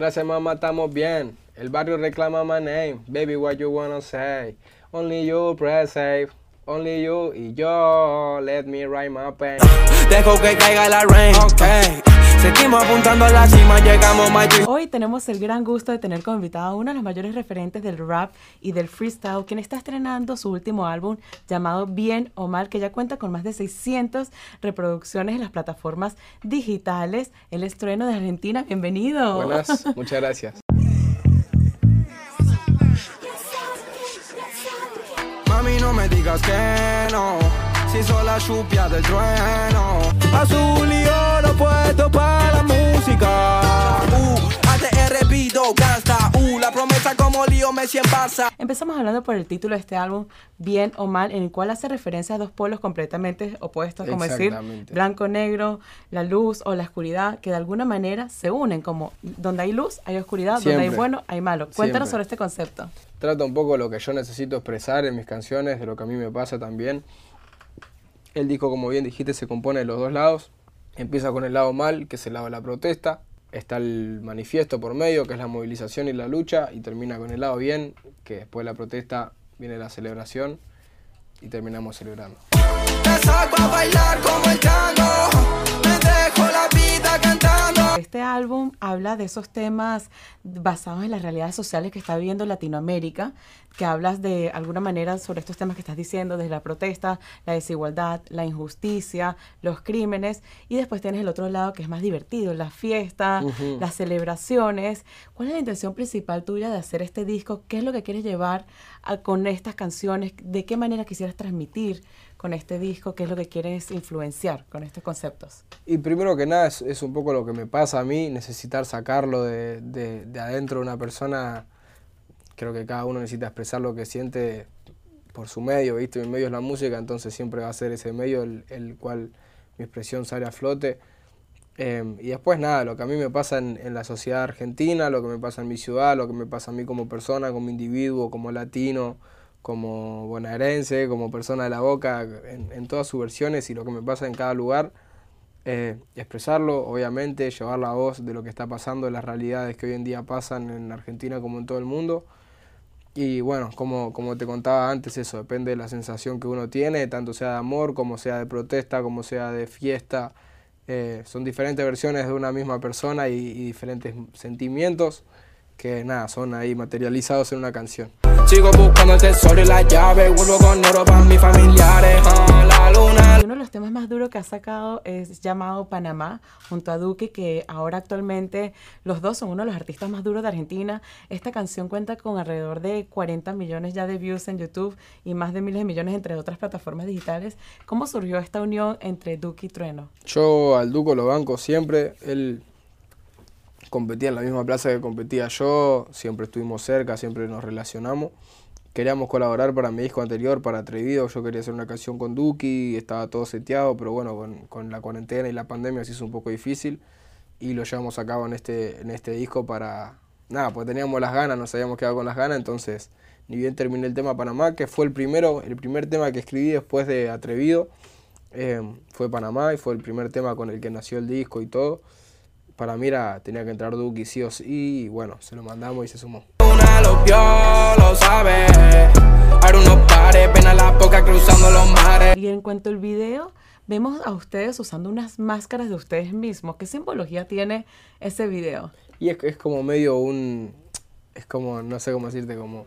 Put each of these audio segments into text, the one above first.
Gracias mamá, estamos bien. El barrio reclama my name. Baby, what you wanna say? Only you press save. Only you y yo. Let me write my pain. Dejo que caiga la rain. Okay. Seguimos apuntando a la cima, llegamos más. Hoy tenemos el gran gusto de tener como invitado a uno de los mayores referentes del rap y del freestyle, quien está estrenando su último álbum llamado Bien o Mal, que ya cuenta con más de 600 reproducciones en las plataformas digitales. El estreno de Argentina, bienvenido. Buenas, muchas gracias. Mami, no me digas que no. Si soy la lluvia del trueno. Azul y oro puesto para la música. Uh, ATR Bido, gasta. Uh, la promesa como lío Messi en Barça. Empezamos hablando por el título de este álbum, Bien o Mal, en el cual hace referencia a dos polos completamente opuestos, como decir blanco-negro, la luz o la oscuridad, que de alguna manera se unen, como donde hay luz hay oscuridad, donde hay bueno hay malo. Cuéntanos Siempre. sobre este concepto. Trata un poco lo que yo necesito expresar en mis canciones, de lo que a mí me pasa también. El disco, como bien dijiste, se compone de los dos lados. Empieza con el lado mal, que es el lado de la protesta. Está el manifiesto por medio, que es la movilización y la lucha. Y termina con el lado bien, que después de la protesta viene la celebración. Y terminamos celebrando. A bailar habla de esos temas basados en las realidades sociales que está viviendo Latinoamérica, que hablas de alguna manera sobre estos temas que estás diciendo, desde la protesta, la desigualdad, la injusticia, los crímenes, y después tienes el otro lado que es más divertido, la fiesta, Ujú. las celebraciones. ¿Cuál es la intención principal tuya de hacer este disco? ¿Qué es lo que quieres llevar a- con estas canciones? ¿De qué manera quisieras transmitir con este disco? ¿Qué es lo que quieres influenciar con estos conceptos? Y primero que nada es, un poco lo que me pasa a mí, necesitar sacarlo de, de- de adentro de una persona. Creo que cada uno necesita expresar lo que siente por su medio, ¿viste? Mi medio es la música, entonces siempre va a ser ese medio el, el cual mi expresión sale a flote. Em, y después nada, lo que a mí me pasa en la sociedad argentina, lo que me pasa en mi ciudad, lo que me pasa a mí como persona, como individuo, como latino, como bonaerense, como persona de la boca, en, en todas sus versiones y lo que me pasa en cada lugar eh, expresarlo, obviamente, llevar la voz de lo que está pasando, de las realidades que hoy en día pasan en Argentina como en todo el mundo. Y bueno, como, como te contaba antes, eso depende de la sensación que uno tiene, tanto sea de amor, como sea de protesta, como sea de fiesta. Eh, son diferentes versiones de una misma persona y, y diferentes sentimientos que nada, son ahí materializados en una canción. Sigo buscando el tesoro y la llave. Vuelvo con oro para mis familiares. ah, la luna. Uno de los temas más duros que ha sacado es llamado Panamá, junto a Duque, que ahora actualmente los dos son uno de los artistas más duros de Argentina. Esta canción cuenta con alrededor de 40 millones ya de views en YouTube y más de miles de millones entre otras plataformas digitales. ¿Cómo surgió esta unión entre Duque y Trueno? Yo al Duco lo banco siempre, él competía en la misma plaza que competía yo, siempre estuvimos cerca, siempre nos relacionamos. Queríamos colaborar para mi disco anterior, para Atrevido, yo quería hacer una canción con Duki, estaba todo seteado, pero bueno, con, con la cuarentena y la pandemia se hizo un poco difícil y lo llevamos a cabo en este, en este disco para... Nada, pues teníamos las ganas, nos habíamos quedado con las ganas, entonces ni bien terminé el tema Panamá, que fue el primero, el primer tema que escribí después de Atrevido, eh, fue Panamá y fue el primer tema con el que nació el disco y todo. Para mí era, tenía que entrar Duki sí o sí y bueno, se lo mandamos y se sumó. Una lo vio, lo sabe. Ahora unos pares, ven a la boca cruzando los mares. Y en cuanto al video, vemos a ustedes usando unas máscaras de ustedes mismos. ¿Qué simbología tiene ese video? Y es, es como medio un, es como, no sé cómo decirte, como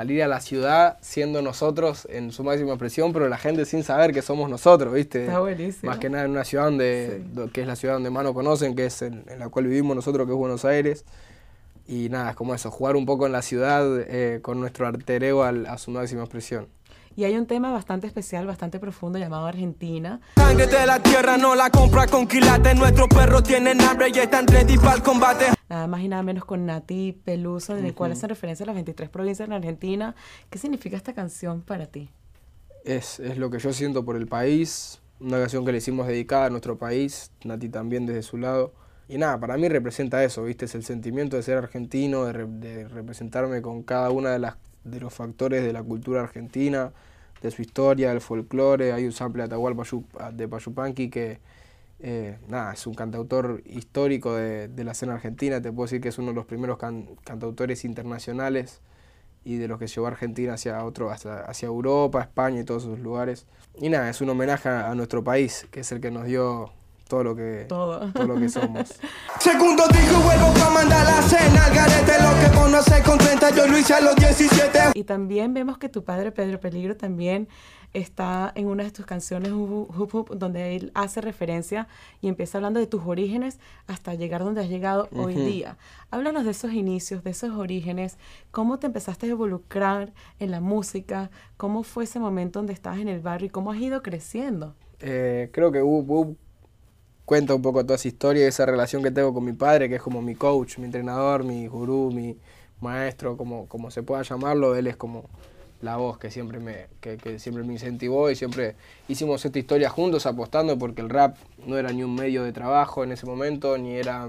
salir a la ciudad siendo nosotros en su máxima expresión, pero la gente sin saber que somos nosotros, ¿viste? Está buenísimo. Más que nada en una ciudad donde, Sí. que es la ciudad donde más nos conocen, que es en, en la cual vivimos nosotros, que es Buenos Aires. Y nada, es como eso, jugar un poco en la ciudad eh, con nuestro al- a su máxima expresión. Y hay un tema bastante especial, bastante profundo llamado Argentina. Sangre de la tierra no la compra con quilates. Nuestros perros tienen hambre y están ready para el combate. Nada más y nada menos con Nati Peluso, en el cual hacen referencia a las 23 provincias en Argentina. ¿Qué significa esta canción para ti? Es, es lo que yo siento por el país, una canción que le hicimos dedicada a nuestro país, Nati también desde su lado. Y nada, para mí representa eso, ¿viste? Es el sentimiento de ser argentino, de, re- de representarme con cada una de, las, de los factores de la cultura argentina, de su historia, del folclore. Hay un sample de Atahualpa de Payupanqui que, Eh, nada, es un cantautor histórico de, de, la escena argentina, te puedo decir que es uno de los primeros can, cantautores internacionales y de los que llevó a Argentina hacia, otro, hacia, hacia, Europa, España y todos esos lugares. Y nada, es un homenaje a nuestro país, que es el que nos dio todo lo que, todo. todo lo que somos. Segundo disco vuelvo pa' mandar la cena al garete lo que conoce con 30 yo lo hice a los 17 Y también vemos que tu padre Pedro Peligro también está en una de tus canciones Hoop Hoop, donde él hace referencia y empieza hablando de tus orígenes hasta llegar donde has llegado uh -huh. hoy día. Háblanos de esos inicios, de esos orígenes, cómo te empezaste a involucrar en la música, cómo fue ese momento donde estabas en el barrio y cómo has ido creciendo. Eh, creo que Hoop Hoop cuenta un poco toda esa historia y esa relación que tengo con mi padre, que es como mi coach, mi entrenador, mi gurú, mi maestro, como, como se pueda llamarlo, él es como la voz que siempre me, que, que, siempre me incentivó y siempre hicimos esta historia juntos apostando porque el rap no era ni un medio de trabajo en ese momento, ni era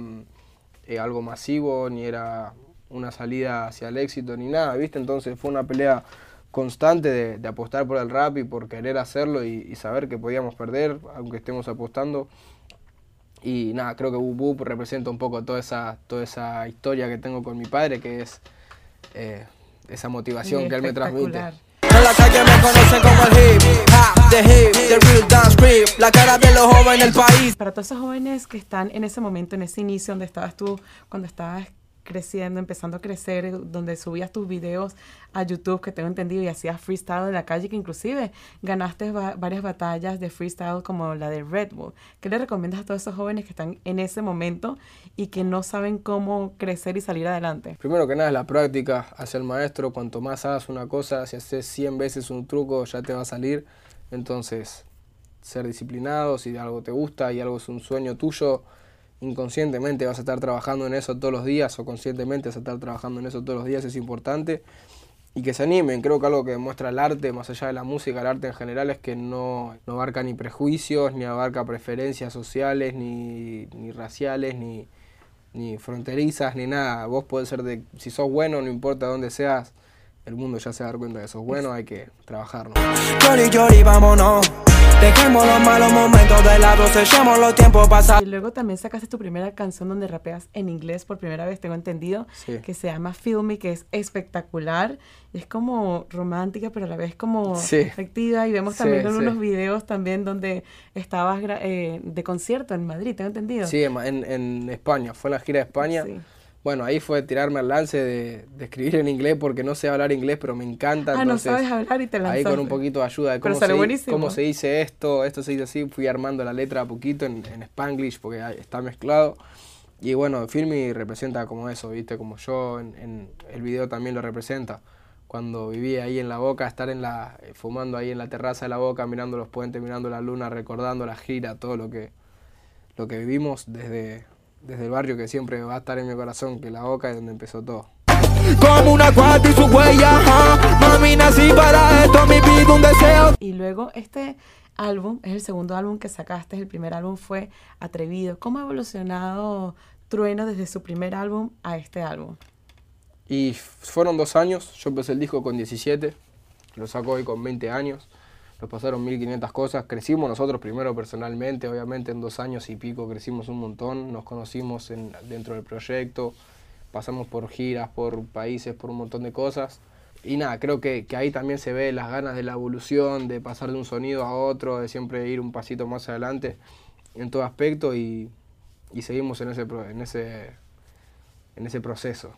eh, algo masivo, ni era una salida hacia el éxito, ni nada, ¿viste? Entonces fue una pelea constante de, de apostar por el rap y por querer hacerlo y, y, saber que podíamos perder, aunque estemos apostando. Y nada, creo que Boop representa un poco toda esa, toda esa historia que tengo con mi padre, que es eh, esa motivación que él me transmite. En la calle me conocen como el hip, ha, the hip, the real dance creep, la cara de los jóvenes del país. Para todos esos jóvenes que están en ese momento, en ese inicio donde estabas tú, cuando estabas creciendo, empezando a crecer, donde subías tus videos a YouTube, que tengo entendido, y hacías freestyle en la calle, que inclusive ganaste va varias batallas de freestyle como la de Red Bull. ¿Qué le recomiendas a todos esos jóvenes que están en ese momento y que no saben cómo crecer y salir adelante? Primero que nada es la práctica hacia el maestro. Cuanto más hagas una cosa, si haces 100 veces un truco, ya te va a salir. Entonces, ser disciplinado, si algo te gusta y algo es un sueño tuyo, inconscientemente vas a estar trabajando en eso todos los días o conscientemente vas a estar trabajando en eso todos los días, es importante. Y que se animen, creo que algo que demuestra el arte, más allá de la música, el arte en general, es que no, no abarca ni prejuicios, ni abarca preferencias sociales, ni, ni raciales, ni, ni fronterizas, ni nada. Vos podés ser de, si sos bueno, no importa dónde seas, el mundo ya se va a dar cuenta de que sos bueno, hay que trabajarlo. Llori, llori, vámonos. Dejemos los malos momentos de lado, sellemos los tiempos pasados. Y luego también sacaste tu primera canción donde rapeas en inglés por primera vez, tengo entendido, Sí. que se llama Feel Me, que es espectacular. Y es como romántica, pero a la vez como Sí. efectiva. Y vemos Sí, también sí. unos videos también donde estabas eh, de concierto en Madrid, tengo entendido. Sí, en, en- en España, fue en la gira de España. Bueno, ahí fue tirarme al lance de, de escribir en inglés porque no sé hablar inglés, pero me encanta. Ah, no sabes hablar y te lanzaste. Ahí con un poquito de ayuda de cómo, se, cómo se dice esto, esto se dice así, fui armando la letra a poquito en, en Spanglish porque está mezclado. Y bueno, Filmi representa como eso, ¿viste? Como yo en, en el video también lo representa. Cuando viví ahí en la boca, estar en la, eh, fumando ahí en la terraza de la boca, mirando los puentes, mirando la luna, recordando la gira, todo lo que, lo que vivimos desde, desde el barrio que siempre va a estar en mi corazón, que la boca es donde empezó todo. Como una cuarta y su huella. Mami, nací para esto, mi vida un deseo. Y luego este álbum es el segundo álbum que sacaste, el primer álbum fue Atrevido. ¿Cómo ha evolucionado Trueno desde su primer álbum a este álbum? Y fueron dos años, yo empecé el disco con 17, lo saco hoy con 20 años, nos pasaron 1500 cosas, crecimos nosotros primero personalmente, obviamente en dos años y pico crecimos un montón, nos conocimos en- dentro del proyecto, pasamos por giras, por países, por un montón de cosas. Y nada, creo que, ahí también se ve las ganas de la evolución, de pasar de un sonido a otro, de siempre ir un pasito más adelante en todo aspecto y, y seguimos en ese, en ese, en ese proceso.